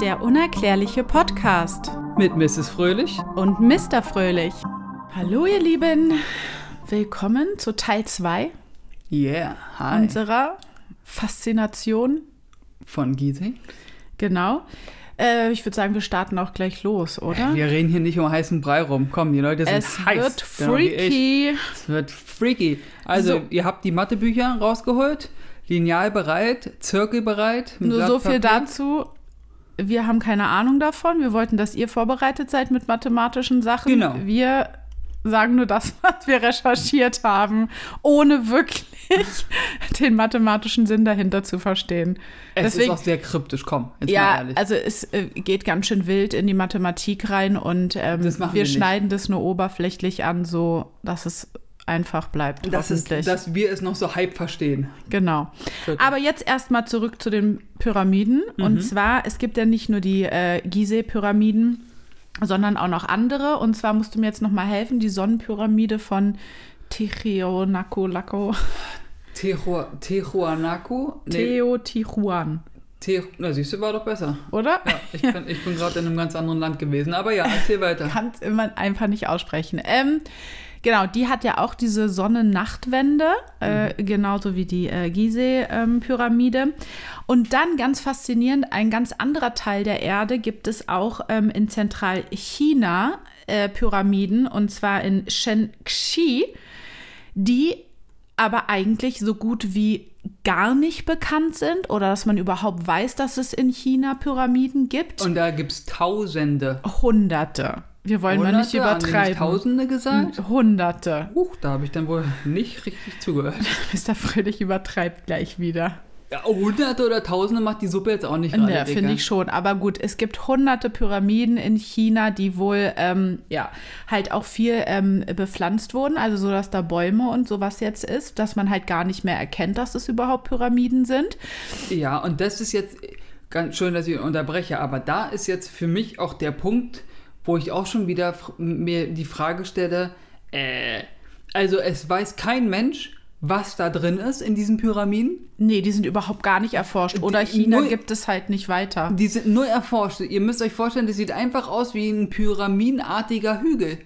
Der unerklärliche Podcast Mit Mrs. Fröhlich. und Mr. Fröhlich. Hallo ihr Lieben, willkommen zu Teil 2 Yeah, hi. unserer Faszination. Von Giesing. Genau. Äh, ich würde sagen, wir starten auch gleich los, oder? Wir reden hier nicht um heißen Brei rum. Komm, die Leute sind es heiß. wird Genau freaky. Es wird freaky. Also, So. ihr habt die Mathebücher rausgeholt, Lineal bereit, Zirkel bereit. Nur so viel dazu. Wir haben keine Ahnung davon. Wir wollten, dass ihr vorbereitet seid mit mathematischen Sachen. Genau. Wir sagen nur das, was wir recherchiert haben, ohne wirklich den mathematischen Sinn dahinter zu verstehen. Es Deswegen- ist auch sehr kryptisch, komm, jetzt mal Ja, ehrlich. also es äh, geht ganz schön wild in die Mathematik rein und ähm, wir wir schneiden das nur oberflächlich an, so dass es einfach bleibt. das ist, dass wir es noch so halb verstehen. Genau. Aber jetzt erstmal zurück zu den Pyramiden. Mhm. Und zwar, es gibt ja nicht nur die äh, Gizeh-Pyramiden, sondern auch noch andere. Und zwar musst du mir jetzt nochmal helfen, die Sonnenpyramide von Tehu- Tehuanaku? Nee, Teotihuacan, Te na siehst du, war doch besser. oder? Ja, ich bin, ich bin gerade in einem ganz anderen Land gewesen. Aber ja, erzähl weiter. Kann es immer einfach nicht aussprechen. Ähm, genau, die hat ja auch diese Sonne-Nacht-Wende, äh, genauso wie die äh, Gizeh-Pyramide. Und dann ganz faszinierend, ein ganz anderer Teil der Erde gibt es auch ähm, in Zentralchina äh, Pyramiden, und zwar in Shenxi, die aber eigentlich so gut wie gar nicht bekannt sind oder dass man überhaupt weiß, dass es in China Pyramiden gibt. Und da gibt es Tausende. Hunderte. Wir wollen mal nicht Hunderte, die nicht übertreiben. Tausende gesagt? Hunderte. Huch, da habe ich dann wohl nicht richtig zugehört. Mr. Fröhlich übertreibt gleich wieder. Ja, Hunderte oder Tausende macht die Suppe jetzt auch nicht gerade, Ja, Digga. finde ich schon. Aber gut, es gibt hunderte Pyramiden in China, die wohl ähm, ja halt auch viel ähm, bepflanzt wurden. Also so, dass da Bäume und sowas jetzt ist, dass man halt gar nicht mehr erkennt, dass es überhaupt Pyramiden sind. Ja, und das ist jetzt ganz schön, dass ich unterbreche, aber da ist jetzt für mich auch der Punkt, wo ich auch schon wieder mir die Frage stelle, äh, also es weiß kein Mensch, was da drin ist in diesen Pyramiden. Nee, die sind überhaupt gar nicht erforscht. Oder Die- China nur- gibt es halt nicht weiter. Die sind nur erforscht. Ihr müsst euch vorstellen, das sieht einfach aus wie ein pyramidenartiger Hügel.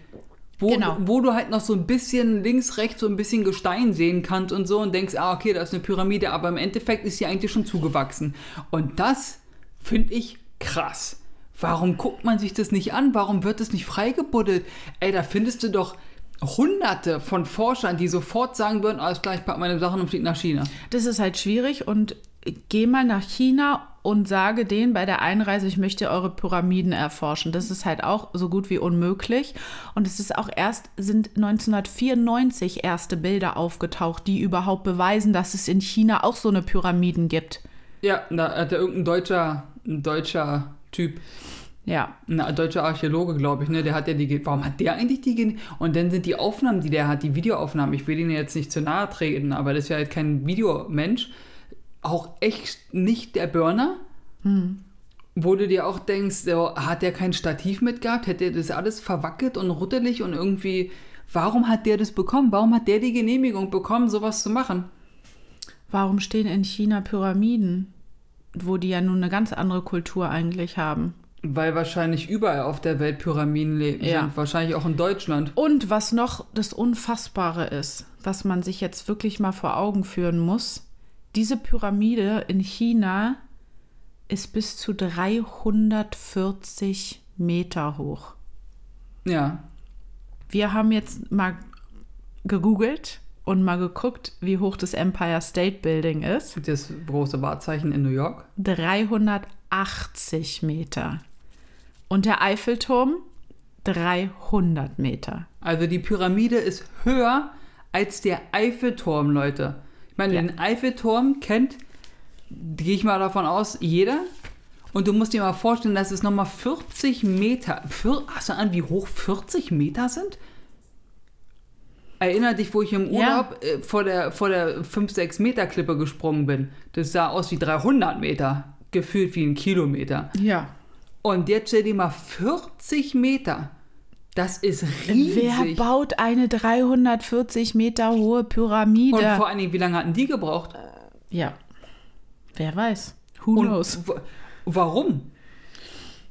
Wo, Genau. wo du halt noch so ein bisschen links, rechts so ein bisschen Gestein sehen kannst und so und denkst, ah, okay, da ist eine Pyramide, aber im Endeffekt ist sie eigentlich schon zugewachsen. Und das finde ich krass. Warum guckt man sich das nicht an? Warum wird es nicht freigebuddelt? Ey, da findest du doch hunderte von Forschern, die sofort sagen würden, alles klar, ich pack meine Sachen und fliege nach China. Das ist halt schwierig und geh mal nach China und sage denen bei der Einreise, ich möchte eure Pyramiden erforschen. Das ist halt auch so gut wie unmöglich. Und es ist auch erst, sind 1994 erste Bilder aufgetaucht, die überhaupt beweisen, dass es in China auch so eine Pyramiden gibt. Ja, da hat ja irgendein deutscher, ein deutscher Typ Ja. Ein deutscher Archäologe, glaube ich, ne? Der hat ja die. Warum hat der eigentlich die. Gen- Und dann sind die Aufnahmen, die der hat, die Videoaufnahmen, ich will ihn jetzt nicht zu nahe treten, aber das ist ja halt kein Videomensch, auch echt nicht der Burner. Wo du dir auch denkst, hat der kein Stativ mitgehabt? Hätte der das alles verwackelt und ruttelig und irgendwie. Warum hat der das bekommen? Warum hat der die Genehmigung bekommen, sowas zu machen? Warum stehen in China Pyramiden, wo die ja nun eine ganz andere Kultur eigentlich haben? Weil wahrscheinlich überall auf der Welt Pyramiden leben Ja. sind. Wahrscheinlich auch in Deutschland. Und was noch das Unfassbare ist, was man sich jetzt wirklich mal vor Augen führen muss, diese Pyramide in China ist bis zu 340 Meter hoch. Ja. Wir haben jetzt mal gegoogelt und mal geguckt, wie hoch das Empire State Building ist. Das große Wahrzeichen in New York. 380 Meter. Und der Eiffelturm 300 Meter. Also die Pyramide ist höher als der Eiffelturm, Leute. Ich meine, Ja. den Eiffelturm kennt, gehe ich mal davon aus, jeder. Und du musst dir mal vorstellen, dass es nochmal 40 Meter. Vier, hast du an, wie hoch 40 Meter sind? Erinner dich, wo ich im Ja. Urlaub äh, vor der, vor der 5-6 Meter Klippe gesprungen bin. Das sah aus wie 300 Meter. Gefühlt wie ein Kilometer. Ja. Und jetzt stell dir mal 40 Meter. Das ist riesig. Wer baut eine 340 Meter hohe Pyramide? Und vor allen Dingen, wie lange hatten die gebraucht? ja. Wer weiß. Who knows? wa- warum?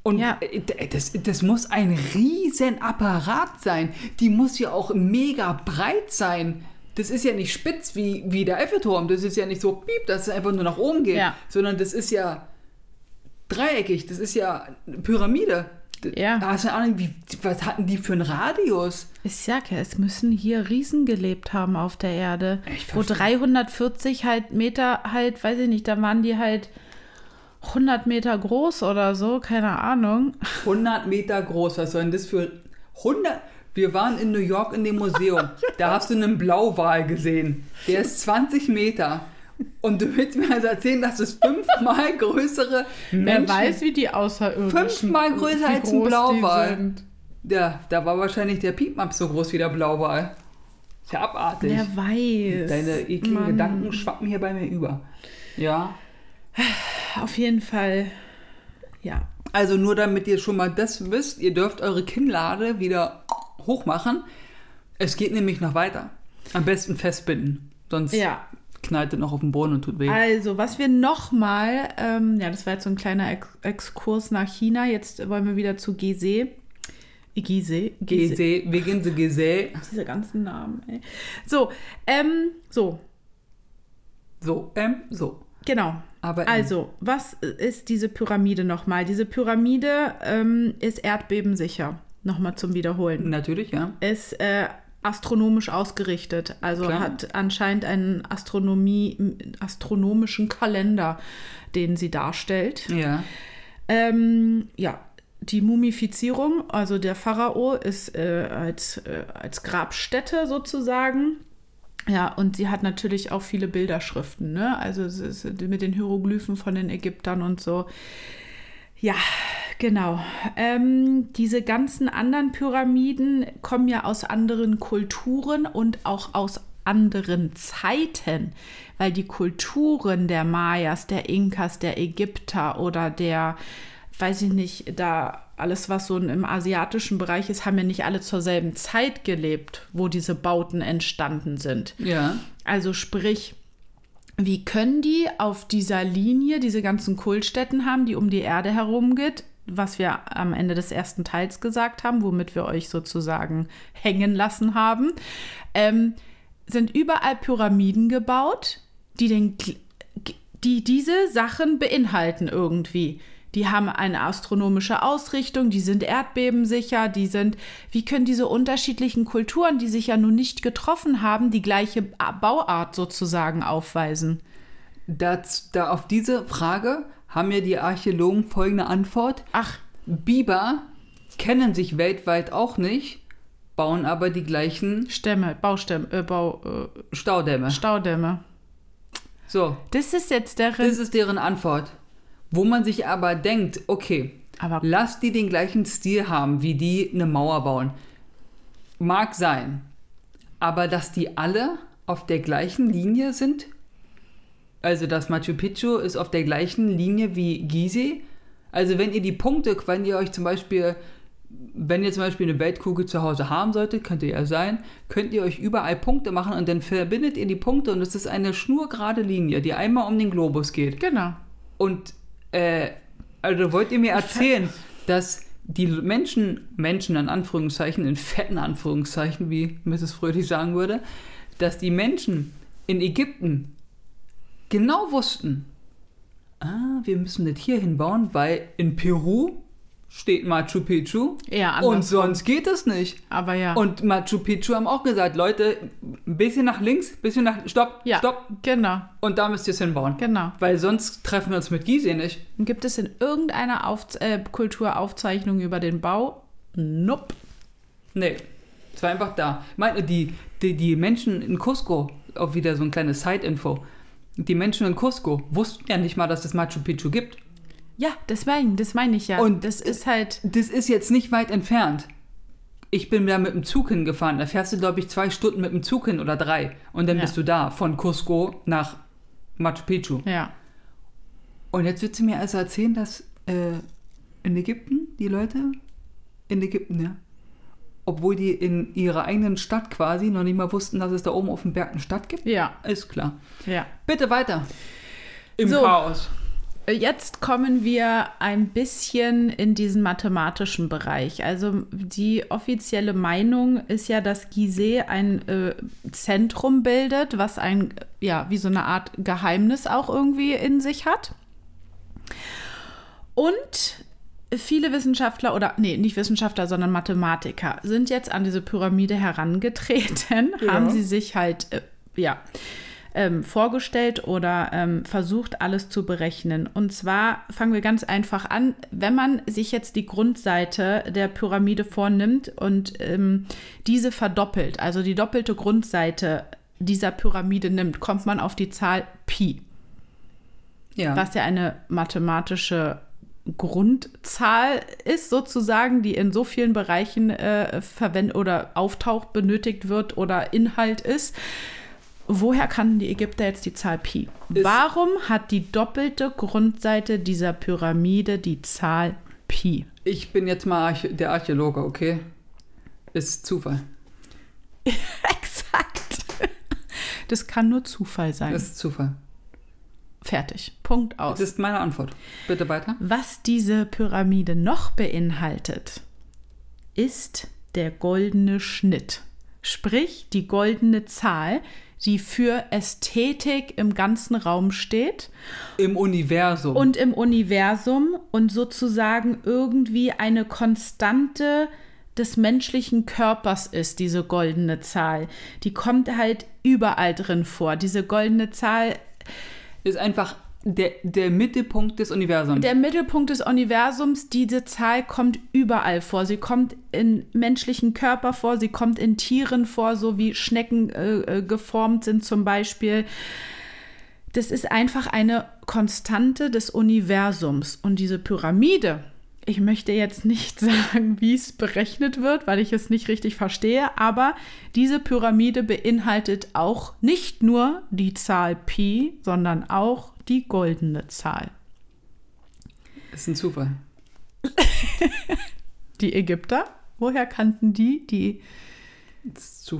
Und Ja. äh, das, das muss ein riesen Apparat sein. Die muss ja auch mega breit sein. Das ist ja nicht spitz wie, wie der Eiffelturm. Das ist ja nicht so piep, dass es einfach nur nach oben geht. Ja. Sondern das ist ja dreieckig. Das ist ja eine Pyramide. Ja. Da hast du Ahnung, wie, was hatten die für einen Radius? Ich sag ja, es müssen hier Riesen gelebt haben auf der Erde. Ich Wo verstehe. 340 halt Meter halt, weiß ich nicht, da waren die halt 100 Meter groß oder so, keine Ahnung. 100 Meter groß. Was soll denn das für 100? Wir waren in New York in dem Museum. Da hast du einen Blauwal gesehen. Der ist 20 Meter. Und du willst mir also erzählen, dass es fünfmal größere Menschen... Wer weiß, wie die Außerirdischen Fünfmal größer als ein Blauwal. Ja, da war wahrscheinlich der Piepmaps so groß wie der Blauwal. Ist ja abartig. Wer weiß. Deine ekligen Mann. Gedanken schwappen hier bei mir über. Ja. Auf jeden Fall, ja. Also nur damit ihr schon mal das wisst, ihr dürft eure Kinnlade wieder hochmachen. Es geht nämlich noch weiter. Am besten festbinden, sonst Ja, knallt es noch auf den Boden und tut weh. also was wir nochmal, ähm, ja, das war jetzt so ein kleiner Ex Exkurs nach China. Jetzt wollen wir wieder zu Gizeh. Gizeh. Gese, wir gehen zu Gese. Diese ganzen Namen, ey. So, ähm, so, So, ähm, so. genau. Aber Also, was ist diese Pyramide nochmal? Diese Pyramide ähm, ist erdbebensicher. Nochmal zum Wiederholen. natürlich, ja. Ist äh, astronomisch ausgerichtet. Also Klar. hat anscheinend einen Astronomie, astronomischen Kalender, den sie darstellt. Ja. Ähm, ja, die Mumifizierung, also der Pharao, ist äh, als, äh, als Grabstätte sozusagen. Ja, und sie hat natürlich auch viele Bilderschriften, ne? Also ist mit den Hieroglyphen von den Ägyptern und so. Ja, genau. Ähm, diese ganzen anderen Pyramiden kommen ja aus anderen Kulturen und auch aus anderen Zeiten, weil die Kulturen der Mayas, der Inkas, der Ägypter oder der, weiß ich nicht, da alles, was so im asiatischen Bereich ist, haben ja nicht alle zur selben Zeit gelebt, wo diese Bauten entstanden sind. Ja. Also sprich, wie können die auf dieser Linie diese ganzen Kultstätten haben, die um die Erde herum geht, was wir am Ende des ersten Teils gesagt haben, womit wir euch sozusagen hängen lassen haben, ähm, sind überall Pyramiden gebaut, die, den, die diese Sachen beinhalten irgendwie. Die haben eine astronomische Ausrichtung, die sind erdbebensicher, die sind, wie können diese unterschiedlichen Kulturen, die sich ja nun nicht getroffen haben, die gleiche Bauart sozusagen aufweisen? Das, da auf diese Frage haben mir die Archäologen folgende Antwort. Ach, Biber kennen sich weltweit auch nicht, bauen aber die gleichen Stämme, Baustämme, äh, Bau, äh, Staudämme. Staudämme. So, Das ist jetzt deren. das ist deren Antwort. Wo man sich aber denkt, okay, aber lass die den gleichen Stil haben, wie die eine Mauer bauen. Mag sein. Aber dass die alle auf der gleichen Linie sind, also das Machu Picchu ist auf der gleichen Linie wie Gizeh. Also wenn ihr die Punkte, wenn ihr euch zum Beispiel, wenn ihr zum Beispiel eine Weltkugel zu Hause haben solltet, könnte ja sein, könnt ihr euch überall Punkte machen und dann verbindet ihr die Punkte und es ist eine schnurgerade Linie, die einmal um den Globus geht. genau. Und äh, also wollt ihr mir erzählen, dass die Menschen, Menschen in Anführungszeichen, in fetten Anführungszeichen, wie Mrs. Fröhlich sagen würde, dass die Menschen in Ägypten genau wussten, ah, wir müssen das hier hinbauen, weil in Peru steht Machu Picchu Ja, und sonst geht es nicht. Aber ja. Und Machu Picchu haben auch gesagt, Leute, ein bisschen nach links, ein bisschen nach, stopp, ja, stopp, genau, und da müsst ihr es hinbauen. genau. Weil sonst treffen wir uns mit Gizeh nicht. Gibt es in irgendeiner Auf äh, Kulturaufzeichnung über den Bau? Nope. Nee, es war einfach da. Ich meine, die, die, die Menschen in Cusco, auch wieder so ein kleines Side-Info, die Menschen in Cusco wussten ja nicht mal, dass es Machu Picchu gibt. Ja, das meine das mein ich ja. Und- das ist halt. Das ist jetzt nicht weit entfernt. Ich bin da mit dem Zug hingefahren. Da fährst du, glaube ich, zwei Stunden mit dem Zug hin oder drei. Und dann Ja. bist du da, von Cusco nach Machu Picchu. Ja. Und jetzt willst du mir also erzählen, dass äh, in Ägypten die Leute, in Ägypten, ja, obwohl die in ihrer eigenen Stadt quasi noch nicht mal wussten, dass es da oben auf dem Berg eine Stadt gibt? Ja. Ist klar. Ja. Bitte weiter. Im So. Chaos. Jetzt kommen wir ein bisschen in diesen mathematischen Bereich. Also die offizielle Meinung ist ja, dass Gizeh ein äh, Zentrum bildet, was ein, ja, wie so eine Art Geheimnis auch irgendwie in sich hat. Und viele Wissenschaftler oder, nee, nicht Wissenschaftler, sondern Mathematiker sind jetzt an diese Pyramide herangetreten, Ja. haben sie sich halt, äh, ja, ähm, vorgestellt oder ähm, versucht, alles zu berechnen. Und zwar fangen wir ganz einfach an. Wenn man sich jetzt die Grundseite der Pyramide vornimmt und ähm, diese verdoppelt, also die doppelte Grundseite dieser Pyramide nimmt, kommt man auf die Zahl Pi, Ja. was ja eine mathematische Grundzahl ist, sozusagen, die in so vielen Bereichen äh, verwendet oder auftaucht, benötigt wird oder Inhalt ist. Woher kannten die Ägypter jetzt die Zahl Pi? Ist- Warum hat die doppelte Grundseite dieser Pyramide die Zahl Pi? Ich bin jetzt mal Archä der Archäologe, okay? Ist Zufall. Exakt. Das kann nur Zufall sein. Ist Zufall. Fertig. Punkt aus. Das ist meine Antwort. Bitte weiter. Was diese Pyramide noch beinhaltet, ist der goldene Schnitt. Sprich, die goldene Zahl, die für Ästhetik im ganzen Raum steht Im Universum. und im Universum und sozusagen irgendwie eine Konstante des menschlichen Körpers ist, diese goldene Zahl. Die kommt halt überall drin vor. Diese goldene Zahl ist einfach der, der Mittelpunkt des Universums. Der Mittelpunkt des Universums, diese Zahl kommt überall vor. Sie kommt in menschlichen Körper vor, sie kommt in Tieren vor, so wie Schnecken äh, äh, geformt sind zum Beispiel. Das ist einfach eine Konstante des Universums. Und diese Pyramide, ich möchte jetzt nicht sagen, wie es berechnet wird, weil ich es nicht richtig verstehe, aber diese Pyramide beinhaltet auch nicht nur die Zahl Pi, sondern auch die goldene Zahl. ist ein Zufall. Die Ägypter, woher kannten die die.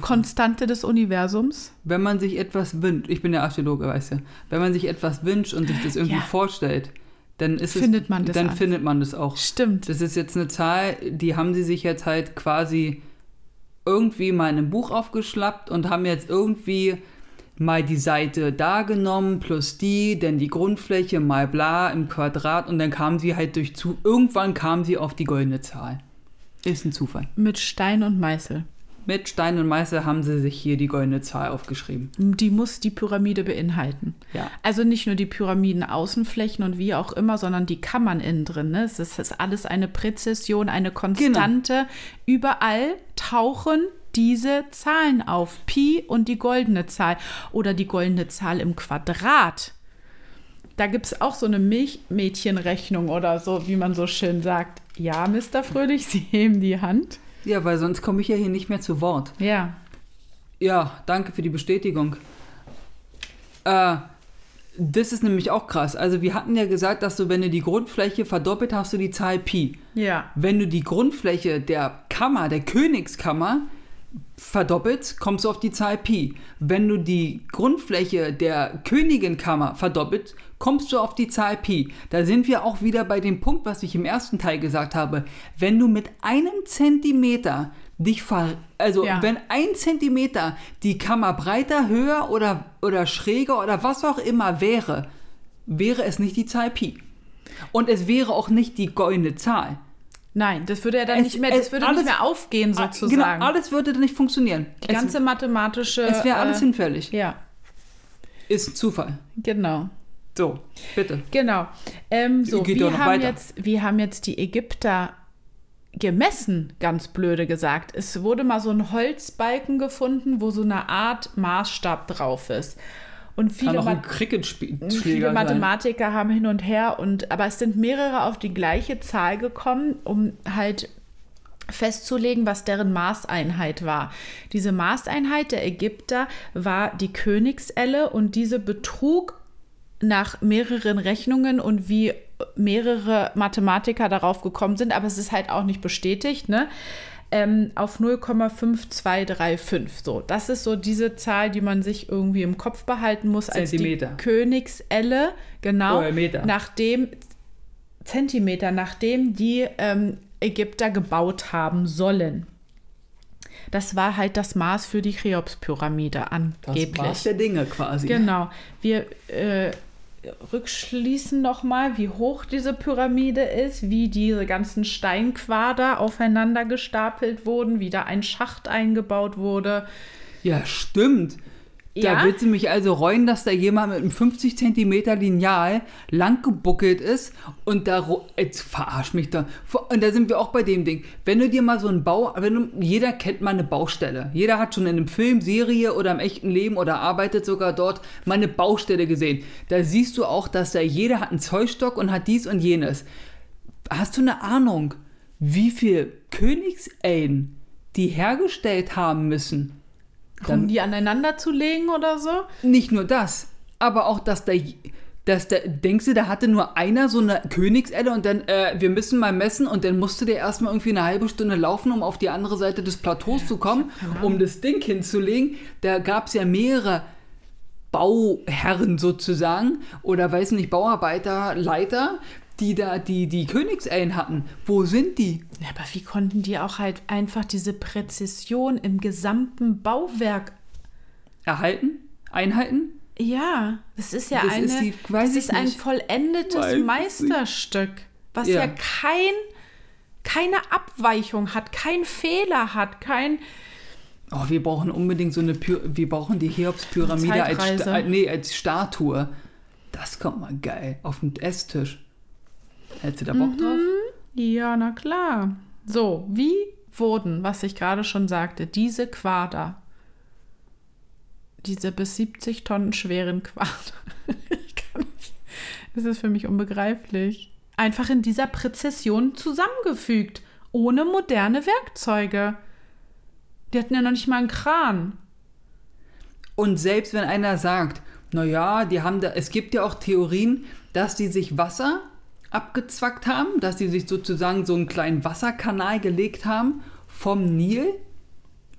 Konstante des Universums? Wenn man sich etwas wünscht, ich bin der Archäologe, weißt du, wenn man sich etwas wünscht und sich das irgendwie Ja. vorstellt, dann Findet es, man das dann an. findet man das auch. Stimmt. Das ist jetzt eine Zahl, die haben sie sich jetzt halt quasi irgendwie mal in einem Buch aufgeschlappt und haben jetzt irgendwie mal die Seite da genommen plus die, dann die Grundfläche mal bla im Quadrat und dann kamen sie halt durch zu. Irgendwann kamen sie auf die goldene Zahl. Ist ein Zufall. Mit Stein und Meißel. Mit Stein und Meißel haben sie sich hier die goldene Zahl aufgeschrieben. Die muss die Pyramide beinhalten. Ja. Also nicht nur die Pyramiden-Außenflächen und wie auch immer, sondern die Kammern innen drin. Ne? Es ist, es ist alles eine Präzision, eine Konstante. Überall tauchen diese Zahlen auf. Pi und die goldene Zahl. Oder die goldene Zahl im Quadrat. Da gibt es auch so eine Milchmädchenrechnung oder so, wie man so schön sagt. Ja, Mr. Fröhlich, Sie heben die Hand. Ja, weil sonst komme ich ja hier nicht mehr zu Wort. Ja. Ja, danke für die Bestätigung. Äh, das ist nämlich auch krass. Also wir hatten ja gesagt, dass du, wenn du die Grundfläche verdoppelt, hast du die Zahl Pi. Ja. Wenn du die Grundfläche der Kammer, der Königskammer, verdoppelst, kommst du auf die Zahl Pi. Wenn du die Grundfläche der Königinkammer verdoppelst, kommst du auf die Zahl Pi. Da sind wir auch wieder bei dem Punkt, was ich im ersten Teil gesagt habe. Wenn du mit einem Zentimeter dich ver... Also Ja. wenn ein Zentimeter die Kammer breiter, höher oder, oder schräger oder was auch immer wäre, wäre es nicht die Zahl Pi. Und es wäre auch nicht die goldene Zahl. Nein, das würde ja dann Es- nicht mehr, es- das würde alles- nicht mehr aufgehen sozusagen. Genau, alles würde dann nicht funktionieren. Die ganze mathematische. es es wäre alles äh, hinfällig. Ja, Ist Zufall. genau. So, bitte. Genau. Ähm, so, Geht wir haben, weiter. jetzt, wir haben jetzt die Ägypter gemessen, ganz blöde gesagt. Es wurde mal so ein Holzbalken gefunden, wo so eine Art Maßstab drauf ist. Und Kann viele, auch Math- Cricket-Schläger viele sein. Mathematiker haben hin und her und aber es sind mehrere auf die gleiche Zahl gekommen, um halt festzulegen, was deren Maßeinheit war. Diese Maßeinheit der Ägypter war die Königselle und diese betrug nach mehreren Rechnungen und wie mehrere Mathematiker darauf gekommen sind, aber es ist halt auch nicht bestätigt, ne? Ähm, auf 0,5235. So, das ist so diese Zahl, die man sich irgendwie im Kopf behalten muss als die Zentimeter. Königselle, genau, Oder Meter. nachdem Zentimeter, nachdem die ähm, Ägypter gebaut haben sollen. Das war halt das Maß für die Cheops-Pyramide Das angeblich. war's der Dinge quasi. Genau. Wir äh, rückschließen nochmal, wie hoch diese Pyramide ist, wie diese ganzen Steinquader aufeinander gestapelt wurden, wie da ein Schacht eingebaut wurde. Ja, stimmt. Ja? Da willst du mich also reuen, dass da jemand mit einem 50 Zentimeter Lineal lang gebuckelt ist und da jetzt verarsch mich da. Und da sind wir auch bei dem Ding. Wenn du dir mal so einen Bau, wenn du, jeder kennt mal eine Baustelle. Jeder hat schon in einem Film, Serie oder im echten Leben oder arbeitet sogar dort mal eine Baustelle gesehen. Da siehst du auch, dass da jeder hat einen Zollstock und hat dies und jenes. Hast du eine Ahnung, wie viel Königsellen die hergestellt haben müssen? Um die aneinander zu legen oder so? Nicht nur das, aber auch, dass der, dass der, denkst du, da hatte nur einer so eine Königselle und dann, äh, wir müssen mal messen und dann musste der erstmal irgendwie eine halbe Stunde laufen, um auf die andere Seite des Plateaus zu kommen, um das Ding hinzulegen. Da gab es ja mehrere Bauherren sozusagen oder weiß nicht, Bauarbeiter, Leiter, die da die, die Königsellen hatten. Wo sind die? Ja, aber wie konnten die auch halt einfach diese Präzision im gesamten Bauwerk Erhalten? Einhalten? Ja, das ist ja Das eine, ist die- das ist ein vollendetes Weiß. Meisterstück, was ja, Ja. kein, keine Abweichung hat, kein Fehler hat, kein. Oh, wir brauchen unbedingt so eine, Py wir brauchen die Cheops-Pyramide als. Sta- nee, als Statue. Das kommt mal geil. Auf den Esstisch. Hättest du da Bock drauf? Ja, na klar. So, wie wurden, was ich gerade schon sagte, diese Quader, diese bis 70 Tonnen schweren Quader, ich kann nicht, das ist für mich unbegreiflich, einfach in dieser Präzision zusammengefügt, ohne moderne Werkzeuge. Die hatten ja noch nicht mal einen Kran. Und selbst wenn einer sagt, naja, die haben da, es gibt ja auch Theorien, dass die sich Wasser abgezwackt haben, dass die sich sozusagen so einen kleinen Wasserkanal gelegt haben vom Nil.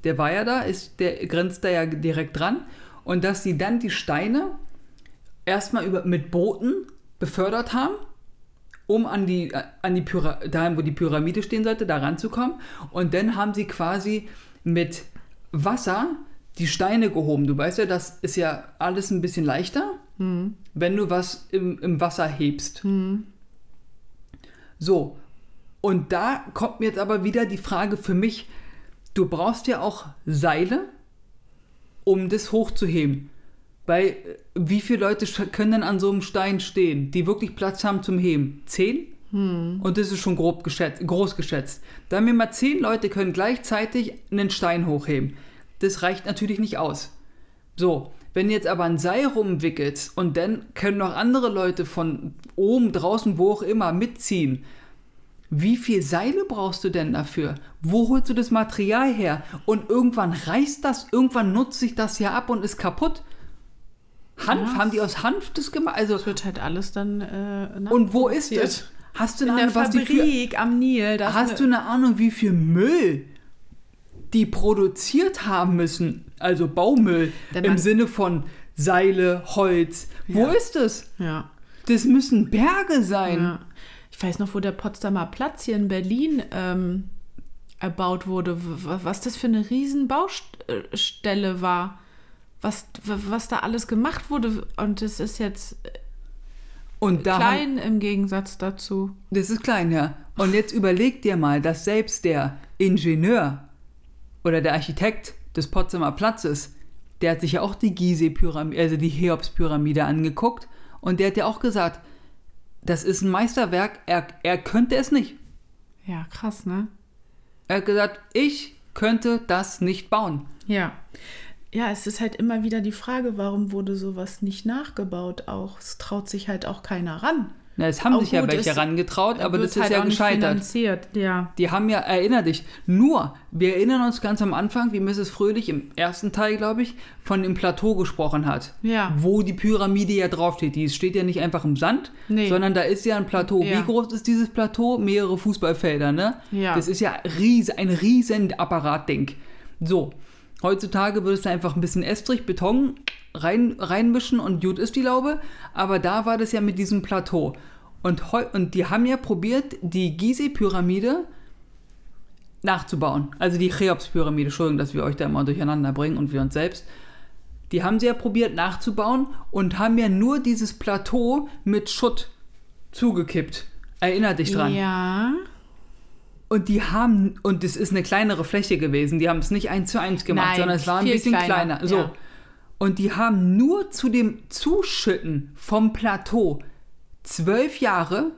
Der war ja da, ist, der grenzt da ja direkt dran. Und dass sie dann die Steine erstmal über, mit Booten befördert haben, um an die, an die Pyra dahin, wo die Pyramide stehen sollte, da ranzukommen. Und dann haben sie quasi mit Wasser die Steine gehoben. Du weißt ja, das ist ja alles ein bisschen leichter, wenn du was im, im Wasser hebst. So, und da kommt mir jetzt aber wieder die Frage für mich, du brauchst ja auch Seile, um das hochzuheben. Weil äh, wie viele Leute können denn an so einem Stein stehen, die wirklich Platz haben zum Heben? Zehn? Und das ist schon grob geschätzt, groß geschätzt. Dann wir mal zehn Leute können gleichzeitig einen Stein hochheben. Das reicht natürlich nicht aus. So, wenn du jetzt aber ein Seil rumwickelst und dann können noch andere Leute von oben, draußen, wo auch immer mitziehen, wie viel Seile brauchst du denn dafür? Wo holst du das Material her? Und irgendwann reißt das, irgendwann nutzt sich das ja ab und ist kaputt. Hanf, Ja. haben die aus Hanf das gemacht? Also, Das wird halt alles dann. Äh, und wo ist das? Hast du In eine der Ahnung, was die für, Fabrik am Nil. Das Hast du eine Ahnung, wie viel Müll die produziert haben müssen? Also Baumüll im Sinne von Seile, Holz. Wo Ja. ist es? Ja. Das müssen Berge sein. Ja. Ich weiß noch, wo der Potsdamer Platz hier in Berlin ähm, erbaut wurde, was das für eine riesen Baustelle war. Was, was da alles gemacht wurde. Und es ist jetzt Und da klein im Gegensatz dazu. das ist klein, ja. Und jetzt überleg dir mal, dass selbst der Ingenieur oder der Architekt des Potsdamer Platzes, der hat sich ja auch die Gizeh-Pyramide, also die Cheops-Pyramide angeguckt und der hat ja auch gesagt, das ist ein Meisterwerk, er, er könnte es nicht. Ja, krass, ne? Er hat gesagt, ich könnte das nicht bauen. Ja. Ja, es ist halt immer wieder die Frage, warum wurde sowas nicht nachgebaut auch? Es traut sich halt auch keiner ran. Na, es haben Oh, sich ja gut, welche es rangetraut, aber das ist halt ja gescheitert. Ja. Die haben ja, erinner dich, nur, wir erinnern uns ganz am Anfang, wie Mrs. Fröhlich im ersten Teil, glaube ich, von dem Plateau gesprochen hat. Ja. Wo die Pyramide ja draufsteht. Die steht ja nicht einfach im Sand, Nee. sondern da ist ja ein Plateau. Ja. Wie groß ist dieses Plateau? Mehrere Fußballfelder, ne? Ja. Das ist ja ries, ein riesen Apparatding. So, heutzutage würdest du einfach ein bisschen Estrich, Beton rein, reinmischen und gut ist die Laube. Aber da war das ja mit diesem Plateau. Und, und die haben ja probiert, die Gizeh-Pyramide nachzubauen. Also die Cheops-Pyramide, Entschuldigung, dass wir euch da immer durcheinander bringen und wir uns selbst. Die haben sie ja probiert nachzubauen und haben ja nur dieses Plateau mit Schutt zugekippt. Erinner dich dran. Ja. Und die haben, und es ist eine kleinere Fläche gewesen, die haben es nicht eins zu eins gemacht, Nein, sondern es war ein bisschen kleiner, kleiner. So. ja. Und die haben nur zu dem Zuschütten vom Plateau zwölf Jahre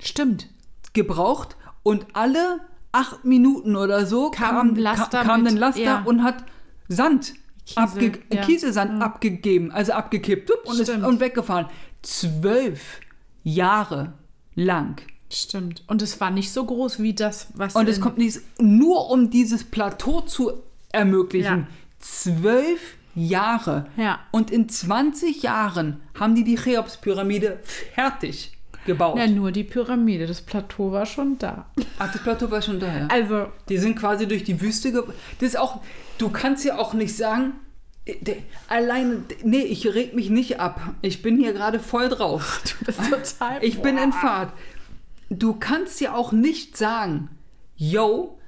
Stimmt. gebraucht und alle acht Minuten oder so Kam ein Laster kam mit, ein Laster ja. und hat Sand, Kiesel, abge ja. Kieselsand abgegeben, also abgekippt und, ist, und weggefahren. Zwölf Jahre lang. Stimmt. Und es war nicht so groß wie das, was. Und es kommt nicht, nur um dieses Plateau zu ermöglichen. Ja. Zwölf Jahre. Ja. Und in 20 Jahren haben die die Cheops-Pyramide fertig gebaut. Ja, nur die Pyramide. Das Plateau war schon da. Ach, das Plateau war schon da, ja. Also, Die sind quasi durch die Wüste ge Das ist auch, du kannst ja auch nicht sagen, äh, alleine, nee, ich reg mich nicht ab. Ich bin hier gerade voll drauf. du bist total. Ich bin Boah. in Fahrt. Du kannst ja auch nicht sagen, yo,